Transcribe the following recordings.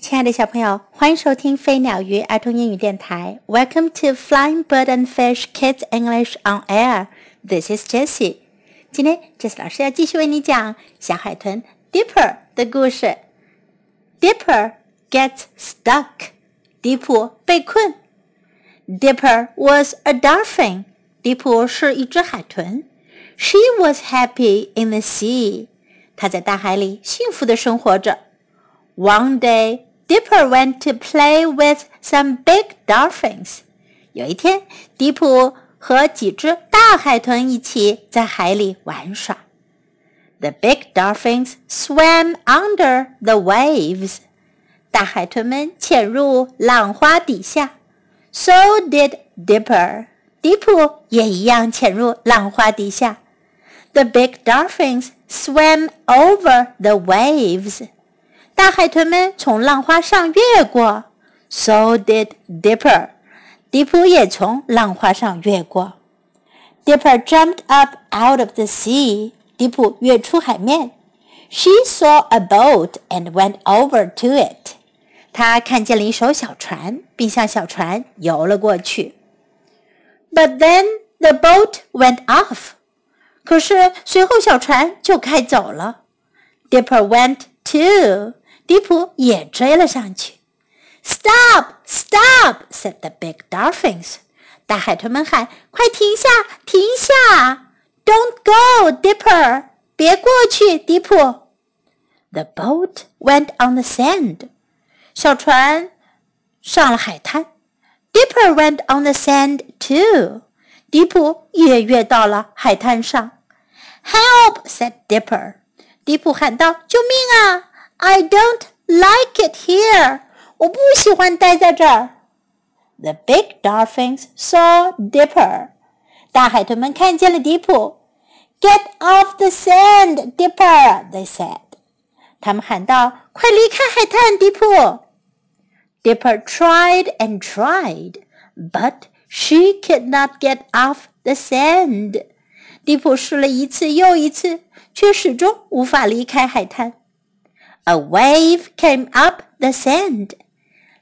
亲爱的小朋友，欢迎收听飞鸟鱼儿童英语电台。Welcome to Flying Bird and Fish Kids English on Air. This is Jessie. 今天，Jessie 老师要继续为你讲小海豚 Dipper 的故事。Dipper gets stuck. 迪普被困。Dipper was a dolphin. 迪普是一只海豚。She was happy in the sea. 她在大海里幸福的生活着。One day. Dipper went to play with some big dolphins. 有一天，迪普和几只大海豚一起在海里玩耍。The big dolphins swam under the waves. 大海豚们潜入浪花底下。So did Dipper. 迪普也一样潜入浪花底下。The big dolphins swam over the waves. 大海豚们从浪花上越过，so did Dipper。迪普也从浪花上越过。Dipper jumped up out of the sea。迪普跃出海面。She saw a boat and went over to it。她看见了一艘小船，并向小船游了过去。But then the boat went off。可是随后小船就开走了。Dipper went too。 迪普也追了上去。"Stop! Stop!" said the big dolphins. 大海豚们喊：“快停下！停下！Don't go, Dipper! 别过去，迪普。”The boat went on the sand. 小船上了海滩。Dipper went on the sand too. 迪普也跃到了海滩上。"Help!" said Dipper. 迪普喊道：“救命啊！” I don't like it here. 我不喜欢待在这儿。The big dolphins saw Dipper. 大海豚们看见了迪普。Get off the sand, Dipper, they said. 他们喊道：“快离开海滩，迪普。” Dipper tried and tried, but she could not get off the sand. 迪普试了一次又一次，却始终无法离开海滩。 a wave came up the sand.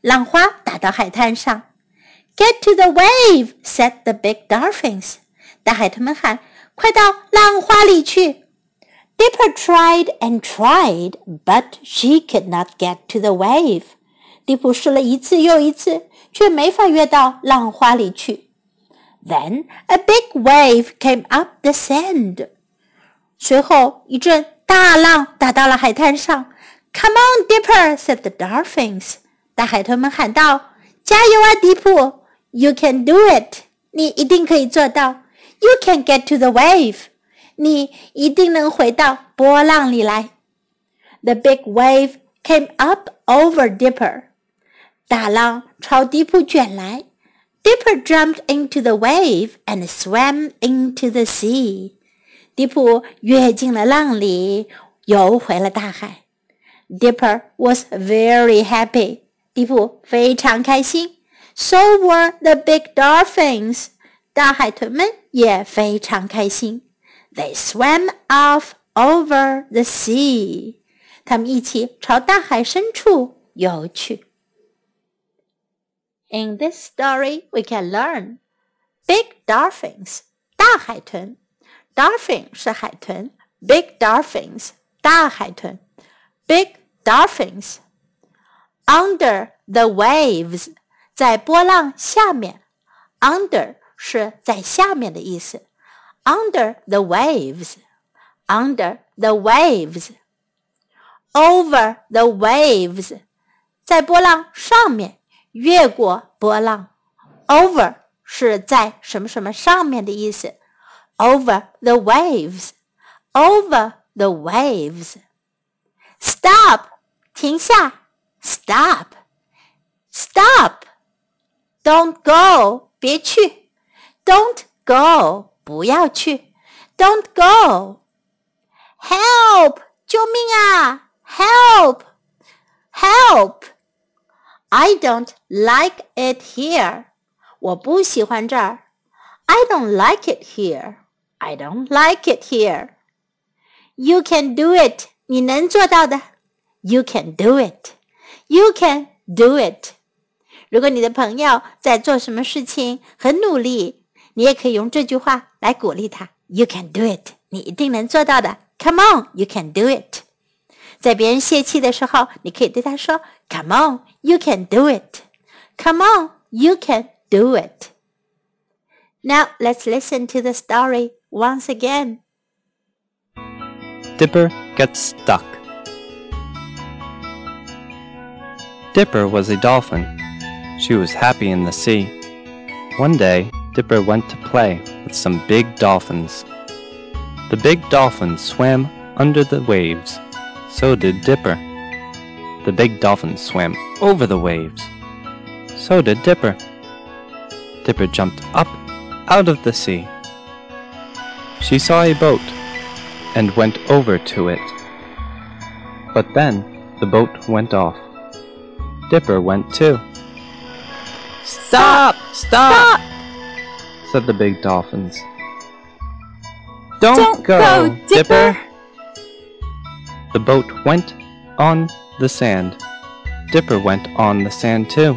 浪花打到海滩上。Get to the wave, said the big dolphins. 大海豚们喊：“快到浪花里去！” Dipper tried and tried, but she could not get to the wave. 迪普试了一次又一次，却没法跃到浪花里去。Then a big wave came up the sand. 随后一阵大浪打到了海滩上。 Come on, Dipper," said the dolphins. 大海豚们喊道：“加油啊，迪普！You can do it. 你一定可以做到。You can get to the wave. 你一定能回到波浪里来。” The big wave came up over Dipper. 大浪朝迪普卷来。Dipper jumped into the wave and swam into the sea. 迪普跃进了浪里，游回了大海。 Dipper was very happy. 迪普非常开心。So were the big dolphins. 大海豚们也非常开心。They swam off over the sea. 他们一起朝大海深处游去。In this story, we can learn big dolphins. 大海豚，dolphin 是海豚，big dolphins 大海豚。 big dolphins. Under the waves，在波浪下面。Under 是在下面的意思。Under the waves，under the waves。Over the waves，在波浪上面，越过波浪。Over 是在什么什么上面的意思。Over the waves，over the waves。 Stop，停下，Stop，Stop，Don't go，别去，Don't go，不要去，Don't go，Help，救命啊，Help，Help，I don't like it here，我不喜欢这儿，I don't like it here，I don't like it here，You can do it。 你能做到的，You can do it. You can do it。如果你的朋友在做什么事情很努力，你也可以用这句话来鼓励他：You can do it，你一定能做到的。Come on，you can do it。在别人泄气的时候，你可以对他说：Come on，you can do it。Come on，you can do it。Now let's listen to the story once again. Dipper gets stuck. Dipper was a dolphin. She was happy in the sea. One day, Dipper went to play with some big dolphins. The big dolphins swam under the waves. So did Dipper. The big dolphins swam over the waves. So did Dipper. Dipper jumped up out of the sea. She saw a boat and went over to it. But then the boat went off. Dipper went too. Stop! Stop! said the big dolphins. Don't, Don't go, go, Dipper. The boat went on the sand. Dipper went on the sand too,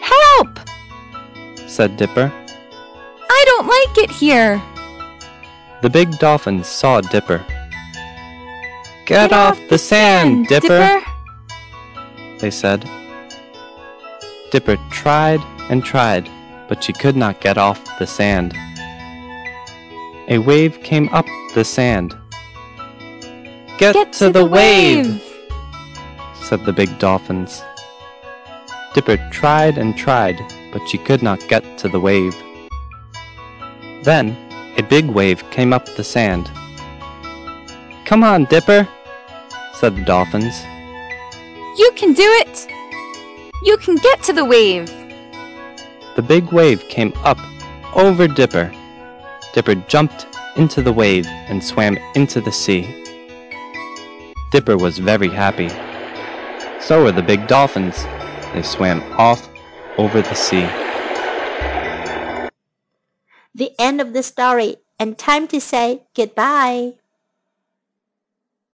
Help! said Dipper. I don't like it here. The big dolphins saw Dipper. Get, off, the sand, Dipper, they said. Dipper tried and tried, but she could not get off the sand. A wave came up the sand. Get, Get to, the, wave, said the big dolphins. Dipper tried and tried, but she could not get to the wave. Then a big wave came up the sand. Come on, Dipper, said the dolphins. You can do it. You can get to the wave. The big wave came up over Dipper. Dipper jumped into the wave and swam into the sea. Dipper was very happy. So were the big dolphins. They swam off over the sea. The end of the story, and time to say goodbye.